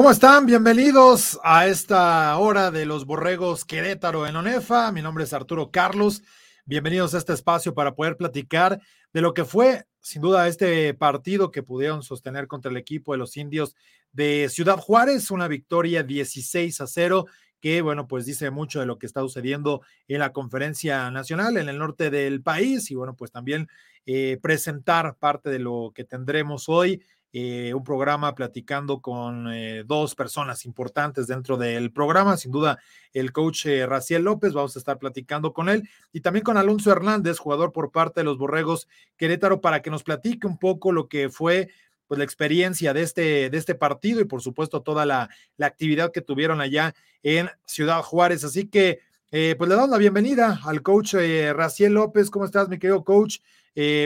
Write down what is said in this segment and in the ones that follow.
¿Cómo están? Bienvenidos a esta hora de los Borregos Querétaro en ONEFA. Mi nombre es Arturo Carlos. Bienvenidos a este espacio para poder platicar de lo que fue, sin duda, este partido que pudieron sostener contra el equipo de los indios de Ciudad Juárez, una victoria 16 a 0 que, bueno, pues dice mucho de lo que está sucediendo en la conferencia nacional en el norte del país y, bueno, pues también eh, presentar parte de lo que tendremos hoy eh, un programa platicando con eh, dos personas importantes dentro del programa, sin duda el coach eh, Raciel López, vamos a estar platicando con él y también con Alonso Hernández, jugador por parte de los Borregos Querétaro, para que nos platique un poco lo que fue pues la experiencia de este, de este partido y por supuesto toda la, la actividad que tuvieron allá en Ciudad Juárez. Así que pues le damos la bienvenida al coach Raciel López. ¿Cómo estás, mi querido coach?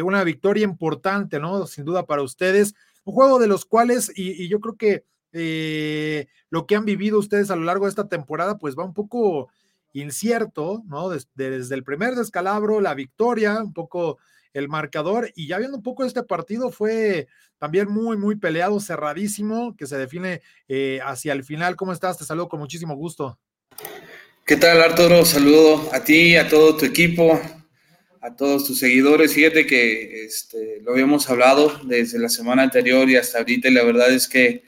una victoria importante, ¿no? Sin duda para ustedes un juego de los cuales, y, yo creo que eh, lo que han vivido ustedes a lo largo de esta temporada, pues va un poco incierto, ¿no? Desde, el primer descalabro, la victoria, un poco el marcador, y ya viendo un poco este partido, fue también muy, muy peleado, cerradísimo, que se define eh, hacia el final. ¿Cómo estás? Te saludo con muchísimo gusto. ¿Qué tal, Arturo? Saludo a ti, a todo tu equipo, a todos tus seguidores. Fíjate que este, lo habíamos hablado desde la semana anterior y hasta ahorita, y la verdad es que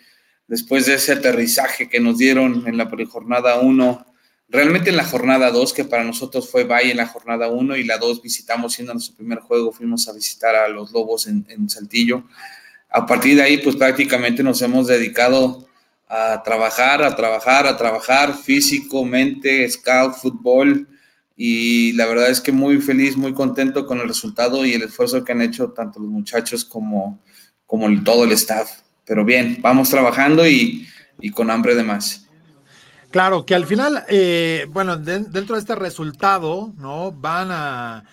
después de ese aterrizaje que nos dieron en la jornada 1, realmente en la jornada 2, que para nosotros fue Valle en la jornada 1 y la 2 visitamos, siendo nuestro primer juego, fuimos a visitar a los Lobos en, en Saltillo. A partir de ahí, pues prácticamente nos hemos dedicado a trabajar, a trabajar, a trabajar físico, mente, scout, fútbol, y la verdad es que muy feliz, muy contento con el resultado y el esfuerzo que han hecho tanto los muchachos como, como todo el staff. Pero bien, vamos trabajando y, con hambre de más. Claro, que al final, eh, bueno, dentro de este resultado, ¿no? Van a,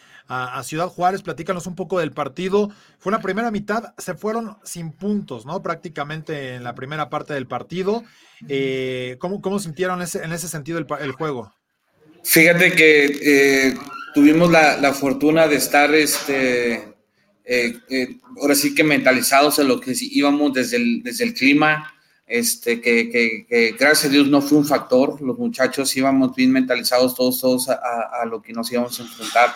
Ciudad Juárez, platícanos un poco del partido. Fue una primera mitad, se fueron sin puntos, ¿no? Prácticamente en la primera parte del partido. Eh, ¿cómo, ¿cómo, sintieron ese, en ese sentido el juego? Fíjate que eh, tuvimos la, fortuna de estar, este, eh, eh, ahora sí que mentalizados en lo que íbamos desde el, desde el clima, este, que, gracias a Dios no fue un factor, los muchachos íbamos bien mentalizados todos, todos a, lo que nos íbamos a enfrentar.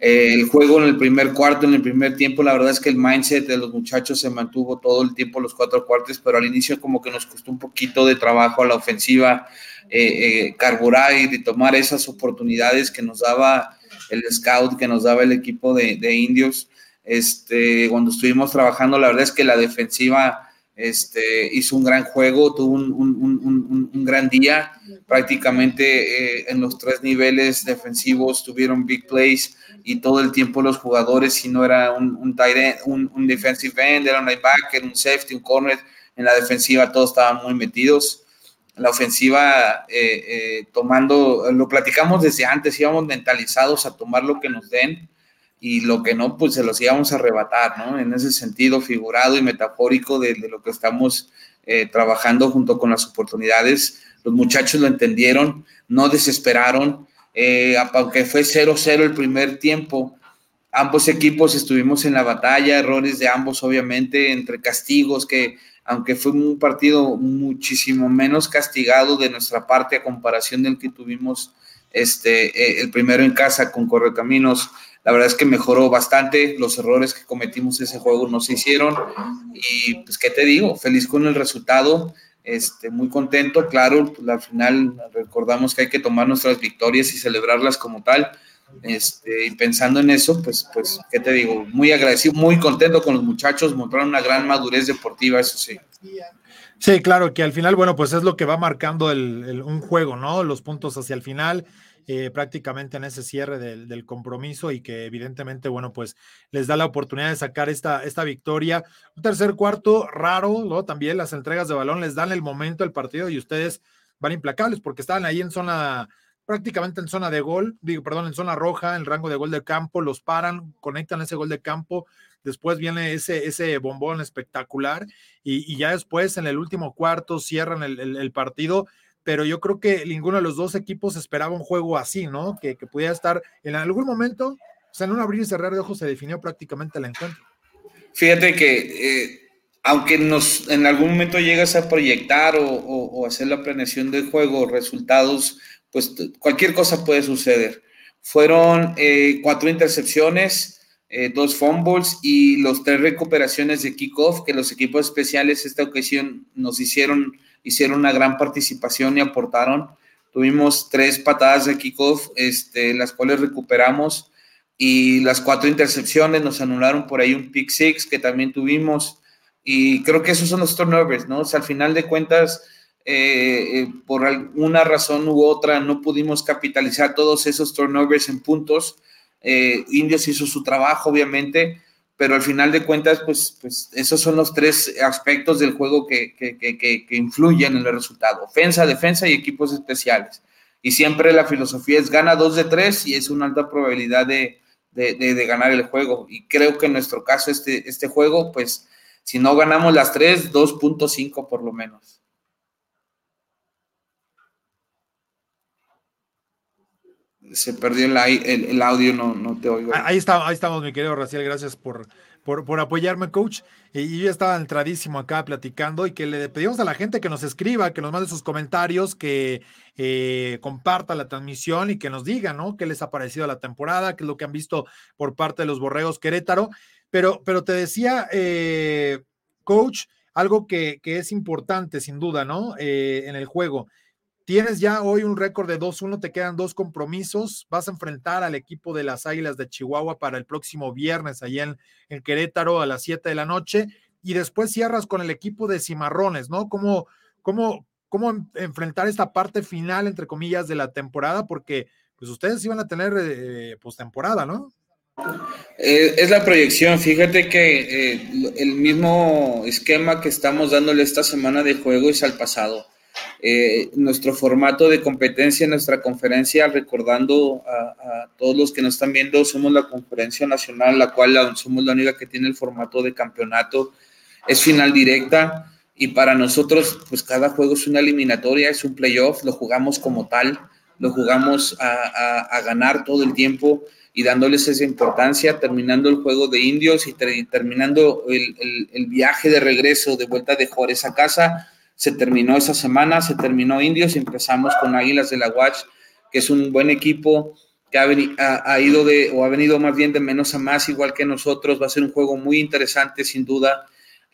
el juego en el primer cuarto, en el primer tiempo, la verdad es que el mindset de los muchachos se mantuvo todo el tiempo, los cuatro cuartos, pero al inicio como que nos costó un poquito de trabajo a la ofensiva, eh, eh, y tomar esas oportunidades que nos daba el scout, que nos daba el equipo de, indios. Este, cuando estuvimos trabajando, la verdad es que la defensiva este, hizo un gran juego, tuvo un, gran día. Prácticamente eh, en los tres niveles defensivos tuvieron big plays y todo el tiempo los jugadores, si no era un, un, un defensive end, era un linebacker, un safety, un corner, en la defensiva todos estaban muy metidos la ofensiva eh, eh, tomando, lo platicamos desde antes, íbamos mentalizados a tomar lo que nos den y lo que no, pues se los íbamos a arrebatar, ¿no? En ese sentido figurado y metafórico de, lo que estamos eh, trabajando junto con las oportunidades. Los muchachos lo entendieron, no desesperaron, aunque fue 0-0 el primer tiempo, ambos equipos estuvimos en la batalla, errores de ambos obviamente, entre castigos que aunque fue un partido muchísimo menos castigado de nuestra parte a comparación del que tuvimos este, eh, el primero en casa con Correcaminos, la verdad es que mejoró bastante, los errores que cometimos ese juego no se hicieron y pues qué te digo, feliz con el resultado, este, muy contento, claro, pues, al final recordamos que hay que tomar nuestras victorias y celebrarlas como tal, este, y pensando en eso, pues, pues, ¿qué te digo? Muy agradecido, muy contento con los muchachos, mostraron una gran madurez deportiva, eso sí. Sí, claro, que al final, bueno, pues es lo que va marcando el, un juego, ¿no? Los puntos hacia el final, eh, prácticamente en ese cierre del, compromiso y que evidentemente, bueno, pues les da la oportunidad de sacar esta, esta victoria. Un tercer cuarto raro, ¿no? También las entregas de balón les dan el momento del partido y ustedes van implacables porque estaban ahí en zona prácticamente en zona de gol, digo, perdón, en zona roja, en rango de gol de campo, los paran, conectan ese gol de campo, después viene ese, ese bombón espectacular y, ya después en el último cuarto cierran el, partido, pero yo creo que ninguno de los dos equipos esperaba un juego así, ¿no? Que, pudiera estar en algún momento, o sea, en un abrir y cerrar de ojos se definió prácticamente el encuentro. Fíjate que... Eh, aunque nos en algún momento llegas a proyectar o, hacer la planeación del juego, resultados, pues cualquier cosa puede suceder. Fueron eh, cuatro intercepciones, eh, dos fumbles y los tres recuperaciones de kickoff que los equipos especiales esta ocasión nos hicieron, hicieron una gran participación y aportaron. Tuvimos tres patadas de kickoff, este, las cuales recuperamos y las cuatro intercepciones nos anularon por ahí un pick six que también tuvimos. Y creo que esos son los turnovers, ¿no? O sea, al final de cuentas, eh, eh, por alguna razón u otra, no pudimos capitalizar todos esos turnovers en puntos. Eh, Indios hizo su trabajo, obviamente, pero al final de cuentas, pues, pues esos son los tres aspectos del juego que, influyen en el resultado. Ofensa, defensa y equipos especiales. Y siempre la filosofía es gana dos de tres y es una alta probabilidad de ganar el juego. Y creo que en nuestro caso este, este juego, pues si no ganamos las tres, 2.5 por lo menos. Se perdió el, audio, no, no, te oigo. Ahí, está, ahí estamos, mi querido Raciel, gracias por, por, apoyarme, coach. Y yo estaba entradísimo acá platicando y que le pedimos a la gente que nos escriba, que nos mande sus comentarios, que eh, comparta la transmisión y que nos diga, ¿no? ¿Qué les ha parecido la temporada? ¿Qué es lo que han visto por parte de los Borregos Querétaro? Pero, pero te decía, eh, coach, algo que, es importante, sin duda, ¿no? Eh, en el juego. Tienes ya hoy un récord de 2-1, te quedan dos compromisos. Vas a enfrentar al equipo de las Águilas de Chihuahua para el próximo viernes, allá en, Querétaro a las 7 de la noche. Y después cierras con el equipo de Cimarrones, ¿no? ¿Cómo, cómo, cómo enfrentar esta parte final, entre comillas, de la temporada? Porque pues ustedes iban a tener eh, postemporada, ¿no? Eh, es la proyección. Fíjate que eh, el mismo esquema que estamos dándole esta semana de juego es al pasado. Eh, nuestro formato de competencia en nuestra conferencia, recordando a, todos los que nos están viendo, somos la conferencia nacional, la cual somos la única que tiene el formato de campeonato. Es final directa y para nosotros, pues cada juego es una eliminatoria, es un playoff, lo jugamos como tal, lo jugamos a, a ganar todo el tiempo y dándoles esa importancia, terminando el juego de indios y terminando el, viaje de regreso de vuelta de Juárez a casa. Se terminó esa semana, se terminó indios empezamos con Águilas de la Watch, que es un buen equipo que ha, ha, ido de, o ha venido más bien de menos a más, igual que nosotros. Va a ser un juego muy interesante, sin duda.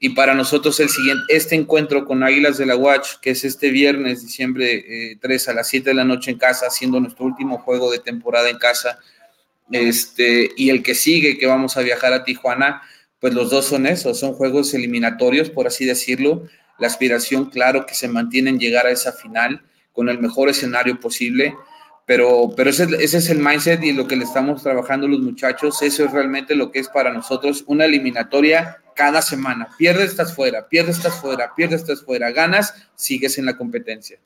Y para nosotros el siguiente, este encuentro con Águilas de la Watch, que es este viernes, diciembre 3 eh, a las 7 de la noche en casa, siendo nuestro último juego de temporada en casa, este, y el que sigue, que vamos a viajar a Tijuana, pues los dos son esos, son juegos eliminatorios, por así decirlo. La aspiración, claro, que se mantiene en llegar a esa final con el mejor escenario posible, pero, pero ese, ese es el mindset y lo que le estamos trabajando los muchachos, eso es realmente lo que es para nosotros una eliminatoria cada semana. Pierdes, estás fuera, pierdes, estás fuera, pierdes, estás fuera, ganas, sigues en la competencia.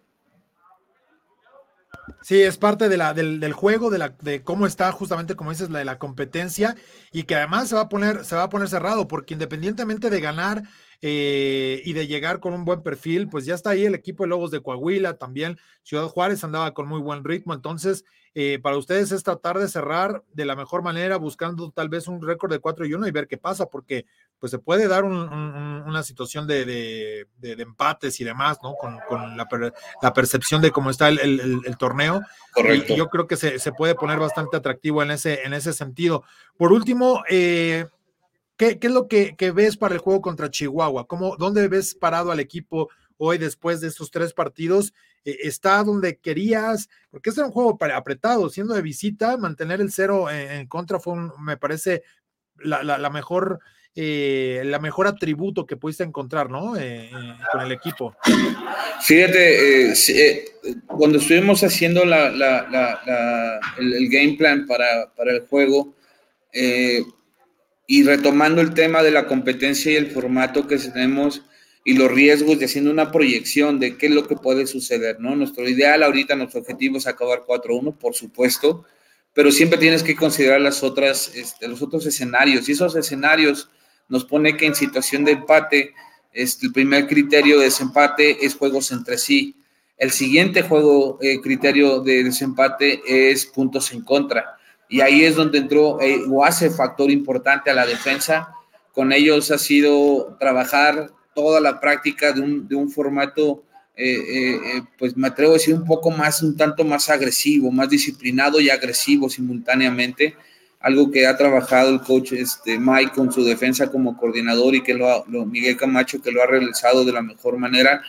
Sí, es parte de la, del, del, juego, de, la, de cómo está justamente, como dices, la de la competencia y que además se va a poner, se va a poner cerrado, porque independientemente de ganar eh, y de llegar con un buen perfil, pues ya está ahí el equipo de Lobos de Coahuila, también Ciudad Juárez andaba con muy buen ritmo, entonces eh, para ustedes es tratar de cerrar de la mejor manera, buscando tal vez un récord de 4 y 1 y ver qué pasa, porque pues se puede dar una situación de, empates y demás, ¿no? Con, la, percepción de cómo está el, torneo. Correcto. Y yo creo que se, puede poner bastante atractivo en ese, en ese sentido. Por último, eh, ¿qué, es lo que, ves para el juego contra Chihuahua? ¿Cómo, ¿Dónde ves parado al equipo hoy después de estos tres partidos? Eh, ¿Está donde querías? Porque este era un juego apretado, siendo de visita, mantener el cero en, contra fue, me parece, la mejor eh, la mejor atributo que pudiste encontrar, ¿no? Eh, eh, con el equipo. Fíjate, cuando estuvimos haciendo el, game plan para, el juego y retomando el tema de la competencia y el formato que tenemos y los riesgos de haciendo una proyección de qué es lo que puede suceder, ¿no? Nuestro ideal ahorita, nuestro objetivo es acabar 4-1, por supuesto, pero siempre tienes que considerar las otras, este, los otros escenarios y esos escenarios nos pone que en situación de empate, este, el primer criterio de desempate es juegos entre sí. El siguiente juego, eh, criterio de desempate es puntos en contra. Y ahí es donde entró eh, o hace factor importante a la defensa con ellos ha sido trabajar toda la práctica de un, de un formato, eh, eh, pues me atrevo a decir un poco más, un tanto más agresivo, más disciplinado y agresivo simultáneamente, algo que ha trabajado el coach este, Mike con su defensa como coordinador y que lo, lo, Miguel Camacho que lo ha realizado de la mejor manera.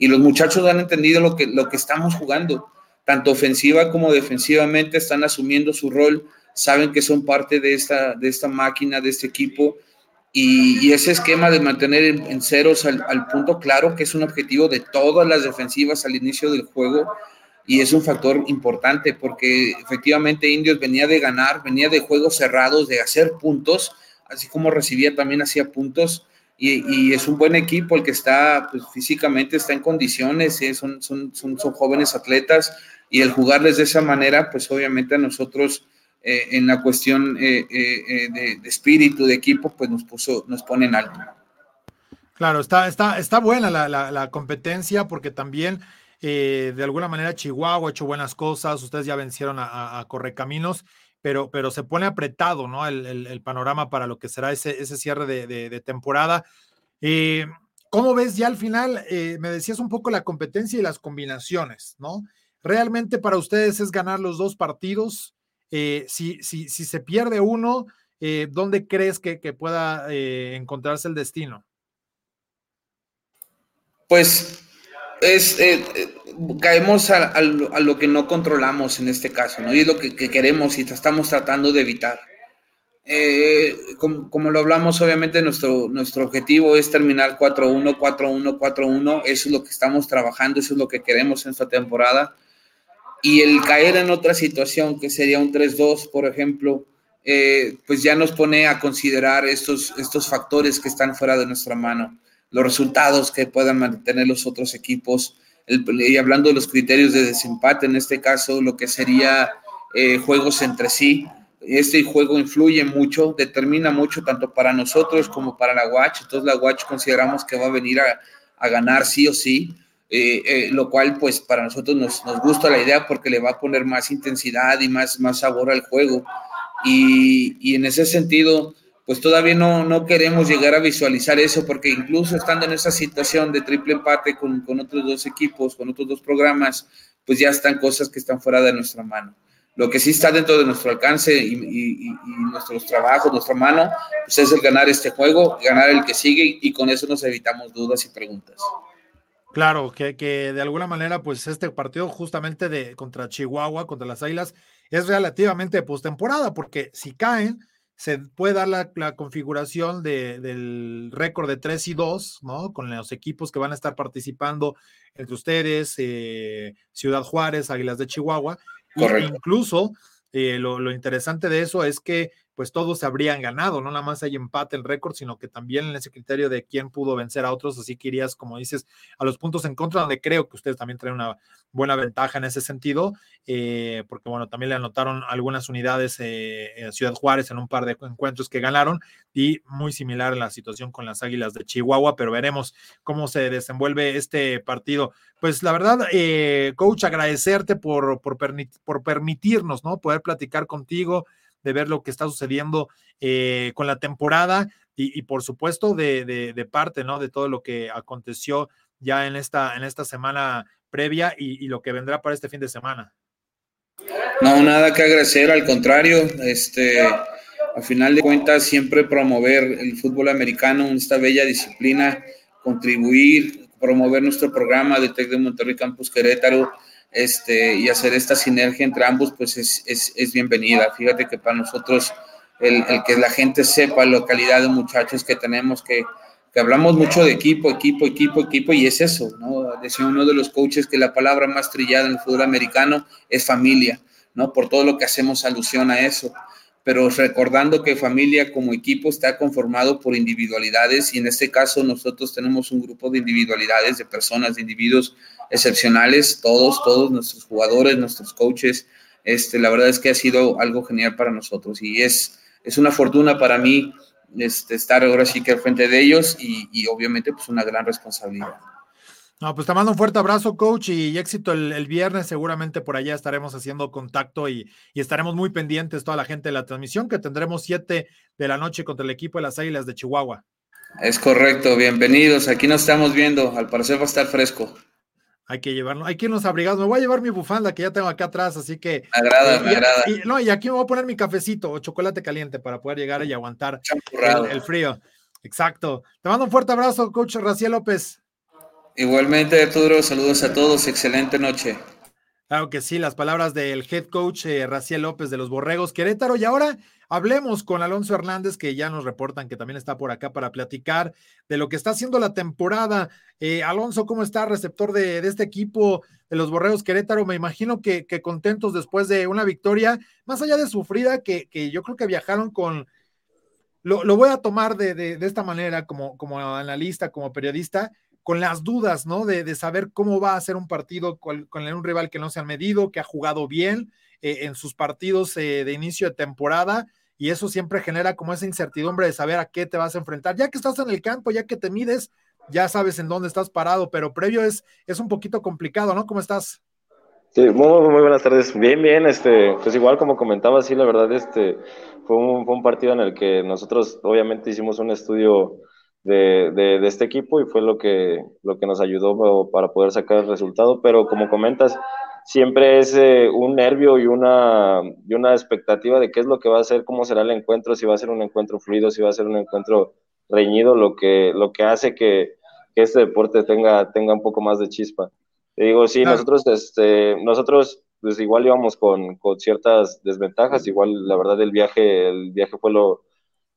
Y los muchachos han entendido lo que, lo que estamos jugando, tanto ofensiva como defensivamente están asumiendo su rol, saben que son parte de esta, de esta máquina, de este equipo. Y, ese esquema de mantener en, ceros al, al, punto claro, que es un objetivo de todas las defensivas al inicio del juego, y es un factor importante porque efectivamente Indios venía de ganar, venía de juegos cerrados, de hacer puntos, así como recibía también hacía puntos, y, y es un buen equipo el que está pues, físicamente, está en condiciones, ¿eh? son, son, son, son jóvenes atletas, y el jugarles de esa manera, pues obviamente a nosotros eh, en la cuestión eh, eh, de, de, espíritu, de equipo, pues nos puso, nos pone en alto. Claro, está, está, está buena la, la, la competencia porque también de alguna manera Chihuahua ha hecho buenas cosas, ustedes ya vencieron a, Correcaminos, pero, pero se pone apretado, ¿no? El, panorama para lo que será ese, ese cierre de, temporada. ¿Cómo ves ya al final? me decías un poco la competencia y las combinaciones, ¿no? ¿Realmente para ustedes es ganar los dos partidos? Eh, si, si, si, se pierde uno, eh, ¿dónde crees que, que pueda eh, encontrarse el destino? Pues es, eh, caemos a, a, a, lo que no controlamos en este caso, ¿no? Y es lo que, que queremos y estamos tratando de evitar. Eh, como, como, lo hablamos, obviamente nuestro, nuestro objetivo es terminar 4-1, 4-1, 4-1. Eso es lo que estamos trabajando, eso es lo que queremos en esta temporada y el caer en otra situación que sería un 3-2, por ejemplo, eh, pues ya nos pone a considerar estos, estos factores que están fuera de nuestra mano, los resultados que puedan mantener los otros equipos, y hablando de los criterios de desempate, en este caso, lo que sería eh, juegos entre sí. Este juego influye mucho, determina mucho tanto para nosotros como para la Watch. Entonces la Watch consideramos que va a venir a, a ganar sí o sí. Eh, eh, lo cual pues para nosotros nos, nos, gusta la idea porque le va a poner más intensidad y más, más sabor al juego. Y, y en ese sentido, pues todavía no, no, queremos llegar a visualizar eso porque incluso estando en esa situación de triple empate con, con otros dos equipos, con otros dos programas, pues ya están cosas que están fuera de nuestra mano. Lo que sí está dentro de nuestro alcance y, y, y, nuestros trabajos, nuestra mano, pues es el ganar este juego, ganar el que sigue y con eso nos evitamos dudas y preguntas. Claro, que, que, de alguna manera, pues este partido justamente de contra Chihuahua, contra las Águilas, es relativamente postemporada, porque si caen, se puede dar la, la configuración de, del récord de 3 y 2, ¿no? Con los equipos que van a estar participando entre ustedes, eh, Ciudad Juárez, Águilas de Chihuahua. Correcto. E incluso eh, lo, lo interesante de eso es que pues todos se habrían ganado, no nada más hay empate el récord, sino que también en ese criterio de quién pudo vencer a otros, así que irías, como dices, a los puntos en contra, donde creo que ustedes también traen una buena ventaja en ese sentido, eh, porque bueno, también le anotaron algunas unidades eh, en Ciudad Juárez en un par de encuentros que ganaron y muy similar la situación con las Águilas de Chihuahua, pero veremos cómo se desenvuelve este partido. Pues la verdad, eh, coach, agradecerte por, por, por permitirnos, ¿no? Poder platicar contigo de ver lo que está sucediendo eh, con la temporada y, por supuesto de, parte, ¿no? De todo lo que aconteció ya en esta, en esta semana previa y, lo que vendrá para este fin de semana. No, nada que agradecer, al contrario, este, al final de cuentas siempre promover el fútbol americano, esta bella disciplina, contribuir, promover nuestro programa de TEC de Monterrey Campus Querétaro, este, y hacer esta sinergia entre ambos, pues es, es, es bienvenida. Fíjate que para nosotros el, el, que la gente sepa la calidad de muchachos que tenemos, que, que, hablamos mucho de equipo, equipo, equipo, equipo, y es eso, ¿no? Decía uno de los coaches que la palabra más trillada en el fútbol americano es familia, ¿no? Por todo lo que hacemos alusión a eso pero recordando que familia como equipo está conformado por individualidades y en este caso nosotros tenemos un grupo de individualidades, de personas, de individuos excepcionales, todos, todos nuestros jugadores, nuestros coaches. Este, la verdad es que ha sido algo genial para nosotros y es, es una fortuna para mí este, estar ahora sí que al frente de ellos y, y obviamente pues una gran responsabilidad. No, pues te mando un fuerte abrazo, coach, y éxito el, viernes. Seguramente por allá estaremos haciendo contacto y, y, estaremos muy pendientes, toda la gente de la transmisión, que tendremos siete de la noche contra el equipo de las Águilas de Chihuahua. Es correcto, bienvenidos. Aquí nos estamos viendo. Al parecer va a estar fresco. Hay que llevarlo, hay que irnos abrigados. Me voy a llevar mi bufanda que ya tengo acá atrás, así que. Me agrada, me agrada. Y, no, y aquí me voy a poner mi cafecito o chocolate caliente para poder llegar y aguantar el, el, frío. Exacto. Te mando un fuerte abrazo, coach Raciel López. Igualmente, Arturo, saludos a todos. Excelente noche. Claro que sí, las palabras del head coach eh, Raciel López de los Borregos Querétaro. Y ahora hablemos con Alonso Hernández, que ya nos reportan que también está por acá para platicar de lo que está haciendo la temporada. Eh, Alonso, ¿cómo está, receptor de, este equipo de los Borregos Querétaro? Me imagino que, contentos después de una victoria, más allá de sufrida, que, que yo creo que viajaron con. Lo, voy a tomar de, de, esta manera como, como analista, como periodista con las dudas, ¿no? De, saber cómo va a ser un partido con, un rival que no se ha medido, que ha jugado bien eh, en sus partidos eh, de inicio de temporada, y eso siempre genera como esa incertidumbre de saber a qué te vas a enfrentar. Ya que estás en el campo, ya que te mides, ya sabes en dónde estás parado, pero previo es, es un poquito complicado, ¿no? ¿Cómo estás? Sí, muy, muy buenas tardes. Bien, bien, este, pues igual como comentaba, sí, la verdad, este, fue un, fue un partido en el que nosotros obviamente hicimos un estudio de, de, este equipo y fue lo que, lo que nos ayudó para poder sacar el resultado. Pero como comentas, siempre es eh, un nervio y una, y una expectativa de qué es lo que va a ser, cómo será el encuentro, si va a ser un encuentro fluido, si va a ser un encuentro reñido, lo que, lo que hace que, que este deporte tenga, tenga un poco más de chispa. Te digo, sí, nosotros, este, nosotros pues igual íbamos con, con ciertas desventajas, igual la verdad el viaje, el viaje fue lo,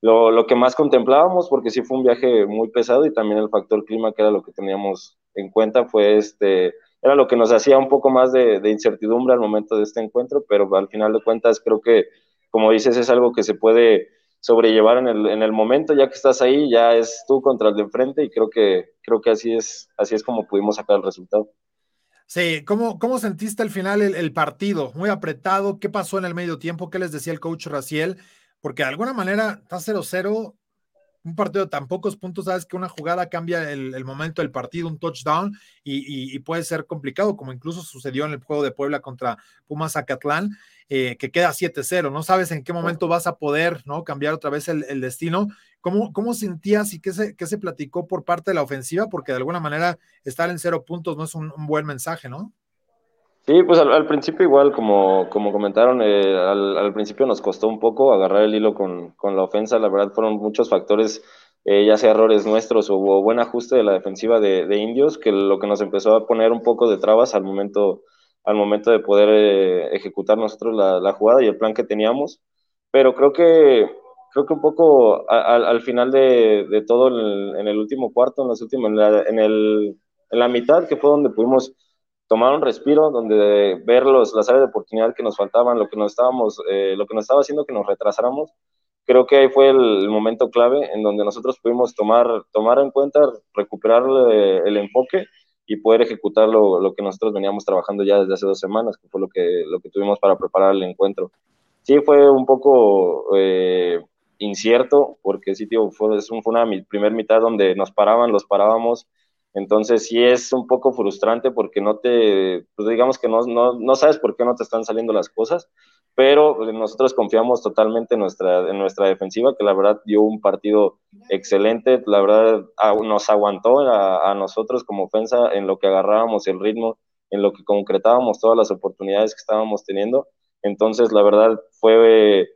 lo, lo, que más contemplábamos, porque sí fue un viaje muy pesado y también el factor clima, que era lo que teníamos en cuenta, fue este, era lo que nos hacía un poco más de, de, incertidumbre al momento de este encuentro, pero al final de cuentas creo que, como dices, es algo que se puede sobrellevar en el, en el momento, ya que estás ahí, ya es tú contra el de enfrente y creo que, creo que así es, así es como pudimos sacar el resultado. Sí, ¿cómo, cómo sentiste al final el, el, partido? Muy apretado, ¿qué pasó en el medio tiempo? ¿Qué les decía el coach Raciel? Porque de alguna manera está 0-0, un partido de tan pocos puntos, sabes que una jugada cambia el, momento del partido, un touchdown, y, puede ser complicado, como incluso sucedió en el juego de Puebla contra Pumas Zacatlán, eh, que queda 7-0, no sabes en qué momento vas a poder ¿no? cambiar otra vez el, destino. ¿Cómo, ¿Cómo, sentías y qué se, qué se platicó por parte de la ofensiva? Porque de alguna manera estar en cero puntos no es un buen mensaje, ¿no? Sí, pues al, principio igual, como, como comentaron, eh, al, principio nos costó un poco agarrar el hilo con, con la ofensa, la verdad fueron muchos factores, eh, ya sea errores nuestros o, buen ajuste de la defensiva de, de, Indios, que lo que nos empezó a poner un poco de trabas al momento, al momento de poder eh, ejecutar nosotros la, la, jugada y el plan que teníamos, pero creo que, creo que un poco al final de, de todo en el, último cuarto, en, los últimos, en, la, en, el, en la mitad, que fue donde pudimos tomar un respiro, donde ver los, las áreas de oportunidad que nos faltaban, lo que nos estábamos, eh, lo que nos estaba haciendo que nos retrasáramos, creo que ahí fue el, momento clave en donde nosotros pudimos tomar, tomar en cuenta, recuperar el enfoque y poder ejecutar lo, lo, que nosotros veníamos trabajando ya desde hace dos semanas, que fue lo que, lo que tuvimos para preparar el encuentro. Sí, fue un poco eh, incierto, porque sí, tío, fue, fue una primer mitad donde nos paraban, los parábamos, entonces sí es un poco frustrante porque no te, pues digamos que no, no, no, sabes por qué no te están saliendo las cosas, pero nosotros confiamos totalmente en nuestra, en nuestra defensiva, que la verdad dio un partido excelente, la verdad nos aguantó a, a nosotros como ofensa en lo que agarrábamos el ritmo, en lo que concretábamos todas las oportunidades que estábamos teniendo. Entonces la verdad fue,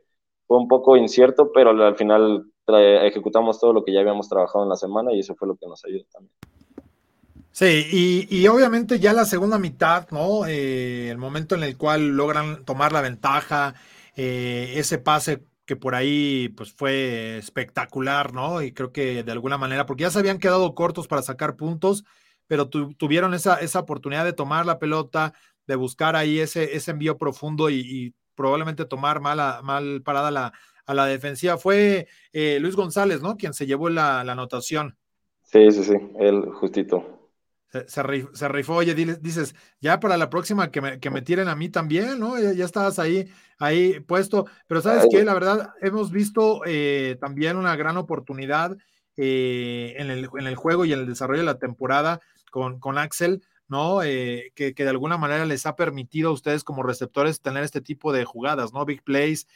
fue un poco incierto, pero al final ejecutamos todo lo que ya habíamos trabajado en la semana y eso fue lo que nos ayudó también. Sí, y, obviamente ya la segunda mitad, ¿no? Eh, el momento en el cual logran tomar la ventaja, eh, ese pase que por ahí pues fue espectacular, ¿no? Y creo que de alguna manera, porque ya se habían quedado cortos para sacar puntos, pero tuvieron esa, esa oportunidad de tomar la pelota, de buscar ahí ese, ese envío profundo y, probablemente tomar mal, mal parada la, a la defensiva. Fue eh, Luis González, ¿no? Quien se llevó la, la anotación. Sí, sí, sí, él justito se, rifó, oye, dices, ya para la próxima que me, que me tiren a mí también, ¿no? Ya, estabas ahí, ahí puesto, pero sabes que la verdad hemos visto eh, también una gran oportunidad eh, en, el, en el juego y en el desarrollo de la temporada con, con Axel, ¿no? Eh, que, de alguna manera les ha permitido a ustedes como receptores tener este tipo de jugadas, ¿no? Big plays,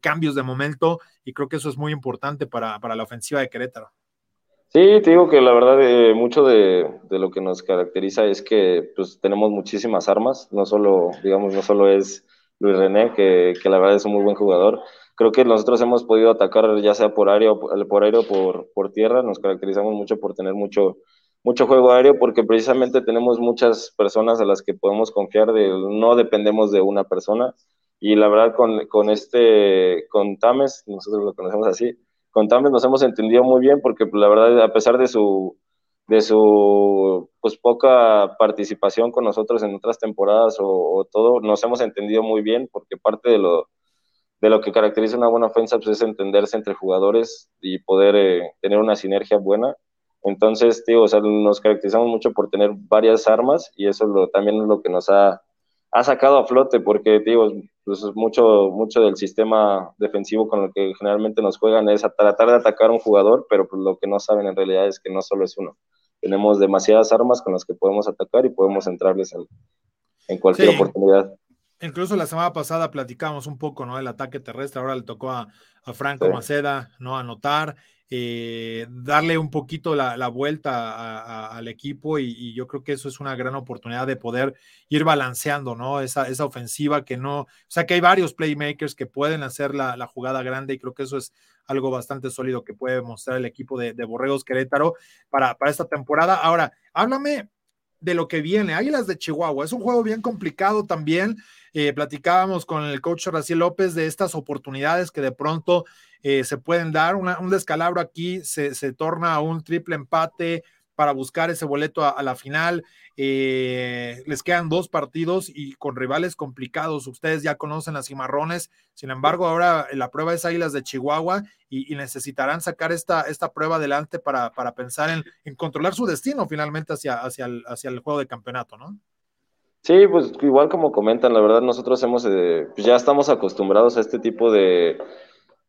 cambios de momento, y creo que eso es muy importante para, la ofensiva de Querétaro. Sí, te digo que la verdad eh, mucho de, lo que nos caracteriza es que pues tenemos muchísimas armas, no solo, digamos, no solo es Luis René, que, que la verdad es un muy buen jugador, creo que nosotros hemos podido atacar ya sea por aire por aire o por, por tierra, nos caracterizamos mucho por tener mucho mucho juego aéreo porque precisamente tenemos muchas personas a las que podemos confiar, de, no dependemos de una persona. Y la verdad con, con este, con Tames, nosotros lo conocemos así, con Tames nos hemos entendido muy bien porque pues, la verdad a pesar de su, de su pues poca participación con nosotros en otras temporadas o, todo, nos hemos entendido muy bien porque parte de lo, de lo que caracteriza una buena ofensa pues, es entenderse entre jugadores y poder eh, tener una sinergia buena. Entonces, tío, o sea, nos caracterizamos mucho por tener varias armas y eso lo, también es lo que nos ha, ha sacado a flote, porque, digo, pues mucho, mucho del sistema defensivo con el que generalmente nos juegan es a tratar de atacar a un jugador, pero pues lo que no saben en realidad es que no solo es uno. Tenemos demasiadas armas con las que podemos atacar y podemos entrarles en, en cualquier oportunidad. Incluso la semana pasada platicamos un poco, ¿no? Del ataque terrestre, ahora le tocó a, a Franco Maceda, ¿no? Anotar. Eh, darle un poquito la, vuelta al equipo y, yo creo que eso es una gran oportunidad de poder ir balanceando, ¿no? Esa, esa ofensiva que no, o sea que hay varios playmakers que pueden hacer la, jugada grande y creo que eso es algo bastante sólido que puede mostrar el equipo de, Borregos Querétaro para, para esta temporada. Ahora, háblame de lo que viene. Águilas de Chihuahua es un juego bien complicado también. Eh, platicábamos con el coach Raciel López de estas oportunidades que de pronto eh, se pueden dar. un descalabro aquí se, se torna un triple empate para buscar ese boleto a, la final. Eh, les quedan dos partidos y con rivales complicados. Ustedes ya conocen las cimarrones. Sin embargo, ahora la prueba es Águilas de Chihuahua y, necesitarán sacar esta, esta prueba adelante para, para pensar en, controlar su destino finalmente hacia, hacia, el, hacia el juego de campeonato, ¿no? Sí, pues igual como comentan, la verdad nosotros hemos, eh, pues ya estamos acostumbrados a este tipo de,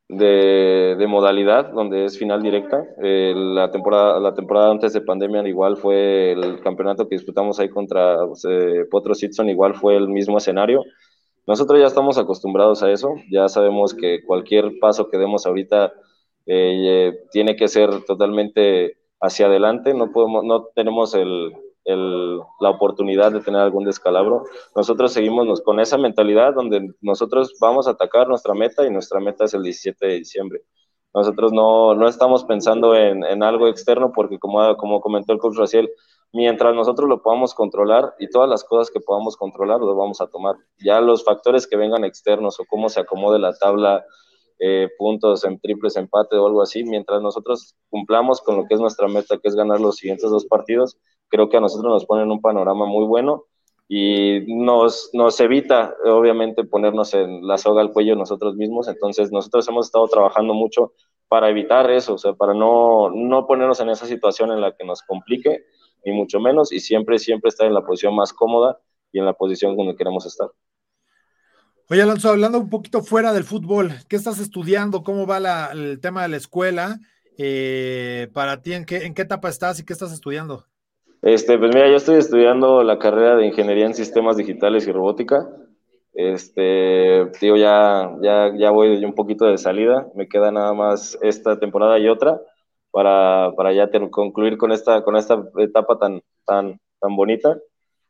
de, modalidad, donde es final directa. Eh, la, temporada, la temporada antes de pandemia igual fue el campeonato que disputamos ahí contra eh, Potro Sitson, igual fue el mismo escenario. Nosotros ya estamos acostumbrados a eso, ya sabemos que cualquier paso que demos ahorita eh, tiene que ser totalmente hacia adelante, no, podemos, no tenemos el, la oportunidad de tener algún descalabro. Nosotros seguimos con esa mentalidad donde nosotros vamos a atacar nuestra meta y nuestra meta es el 17 de diciembre. Nosotros no, no estamos pensando en, en, algo externo porque como, como comentó el coach Raciel, mientras nosotros lo podamos controlar y todas las cosas que podamos controlar, lo vamos a tomar. Ya los factores que vengan externos o cómo se acomode la tabla, eh, puntos en triples empate o algo así, mientras nosotros cumplamos con lo que es nuestra meta, que es ganar los siguientes dos partidos, creo que a nosotros nos ponen un panorama muy bueno y nos, nos evita, obviamente, ponernos en la soga al cuello nosotros mismos. Entonces, nosotros hemos estado trabajando mucho para evitar eso, o sea, para no, no ponernos en esa situación en la que nos complique, ni mucho menos, y siempre, siempre estar en la posición más cómoda y en la posición donde queremos estar. Oye, Alonso, hablando un poquito fuera del fútbol, ¿qué estás estudiando? ¿Cómo va el tema de la escuela? Eh, para ti, ¿en qué, ¿en qué etapa estás y qué estás estudiando? Este, pues mira, yo estoy estudiando la carrera de Ingeniería en Sistemas Digitales y Robótica. Este, digo, ya, ya, ya voy un poquito de salida, me queda nada más esta temporada y otra para, para ya concluir con esta, con esta etapa tan, tan, tan bonita.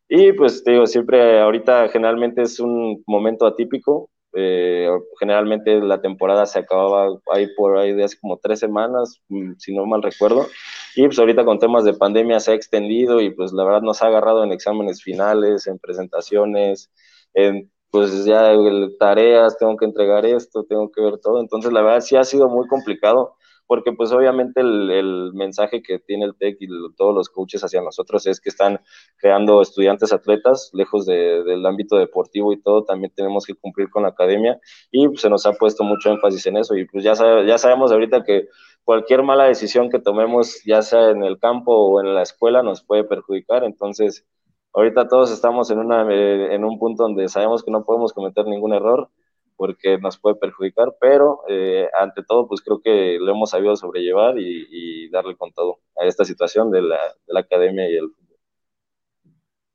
Y pues digo, siempre ahorita generalmente es un momento atípico, eh, generalmente la temporada se acababa ahí por ahí de hace como tres semanas, mm, si no mal recuerdo. Y pues ahorita con temas de pandemia se ha extendido y pues la verdad nos ha agarrado en exámenes finales, en presentaciones, en pues ya tareas, tengo que entregar esto, tengo que ver todo. Entonces la verdad sí ha sido muy complicado porque pues obviamente el, mensaje que tiene el TEC y todos los coaches hacia nosotros es que están creando estudiantes atletas lejos del ámbito deportivo y todo, también tenemos que cumplir con la academia y pues, se nos ha puesto mucho énfasis en eso y pues ya, ya sabemos ahorita que cualquier mala decisión que tomemos, ya sea en el campo o en la escuela, nos puede perjudicar, entonces ahorita todos estamos en, una, eh, en un punto donde sabemos que no podemos cometer ningún error porque nos puede perjudicar, pero eh, ante todo, pues creo que lo hemos sabido sobrellevar y, darle con todo a esta situación de la, de la academia y el fútbol.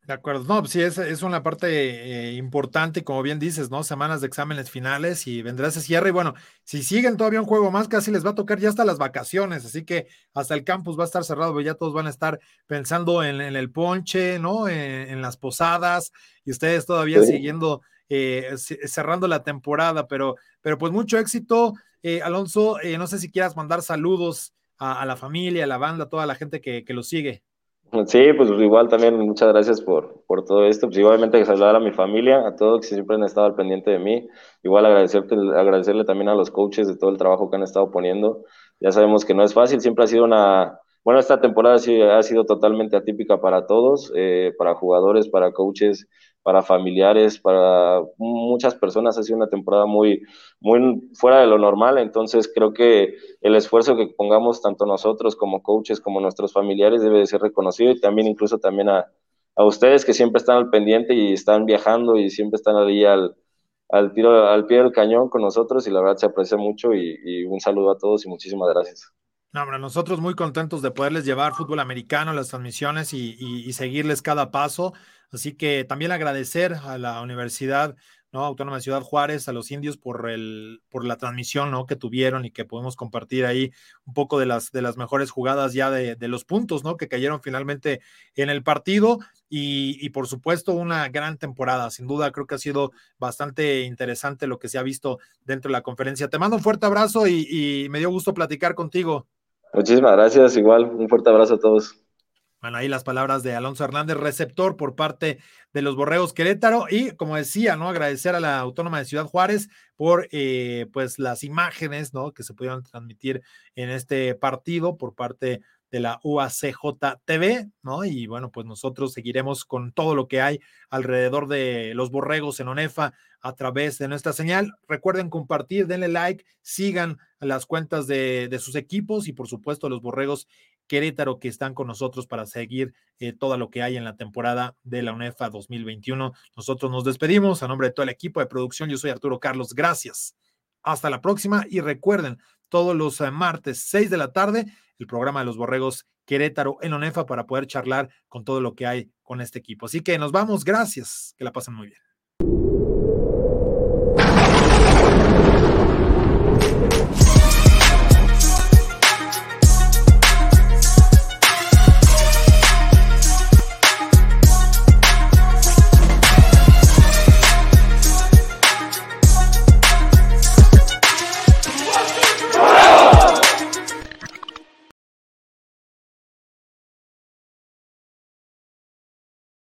De acuerdo, no, sí, es, es una parte eh, importante, como bien dices, ¿no? Semanas de exámenes finales y vendrá ese cierre. Y bueno, si siguen todavía un juego más, casi les va a tocar ya hasta las vacaciones, así que hasta el campus va a estar cerrado, ya todos van a estar pensando en, el ponche, ¿no? En, las posadas y ustedes todavía siguiendo, eh, cerrando la temporada, pero, pero pues mucho éxito. Eh, Alonso, no sé si quieras mandar saludos a, la familia, a la banda, a toda la gente que, que lo sigue. Sí, pues igual también muchas gracias por, por todo esto. Pues igualmente que saludar a mi familia, a todos que siempre han estado al pendiente de mí. Igual agradecerte, agradecerle también a los coaches de todo el trabajo que han estado poniendo. Ya sabemos que no es fácil, siempre ha sido una, bueno, esta temporada sí ha sido totalmente atípica para todos, eh, para jugadores, para coaches, para familiares, para muchas personas. Ha sido una temporada muy, muy fuera de lo normal. Entonces creo que el esfuerzo que pongamos tanto nosotros como coaches como nuestros familiares debe de ser reconocido y también incluso también a, a ustedes que siempre están al pendiente y están viajando y siempre están ahí al, al, tiro, al pie del cañón con nosotros y la verdad se aprecia mucho y, y un saludo a todos y muchísimas gracias. No, nosotros muy contentos de poderles llevar fútbol americano, las transmisiones y, y, seguirles cada paso. Así que también agradecer a la Universidad ¿no? Autónoma de Ciudad Juárez, a los indios por, el, por la transmisión ¿no? que tuvieron y que podemos compartir ahí un poco de las, de las mejores jugadas ya de, de los puntos ¿no? que cayeron finalmente en el partido. Y, y, por supuesto una gran temporada. Sin duda creo que ha sido bastante interesante lo que se ha visto dentro de la conferencia. Te mando un fuerte abrazo y, y me dio gusto platicar contigo. Muchísimas gracias, igual, un fuerte abrazo a todos. Bueno, ahí las palabras de Alonso Hernández, receptor por parte de los Borregos Querétaro y como decía, ¿no? Agradecer a la Autónoma de Ciudad Juárez por eh, pues las imágenes, ¿no? Que se pudieron transmitir en este partido por parte de la UACJ TV, ¿no? Y bueno, pues nosotros seguiremos con todo lo que hay alrededor de los borregos en ONEFA a través de nuestra señal. Recuerden compartir, denle like, sigan las cuentas de, de sus equipos y por supuesto los borregos Querétaro que están con nosotros para seguir eh, todo lo que hay en la temporada de la UNEFA 2021. Nosotros nos despedimos a nombre de todo el equipo de producción. Yo soy Arturo Carlos. Gracias. Hasta la próxima y recuerden, todos los eh, martes 6 de la tarde, el programa de los Borregos Querétaro en ONEFA para poder charlar con todo lo que hay con este equipo. Así que nos vamos. Gracias. Que la pasen muy bien.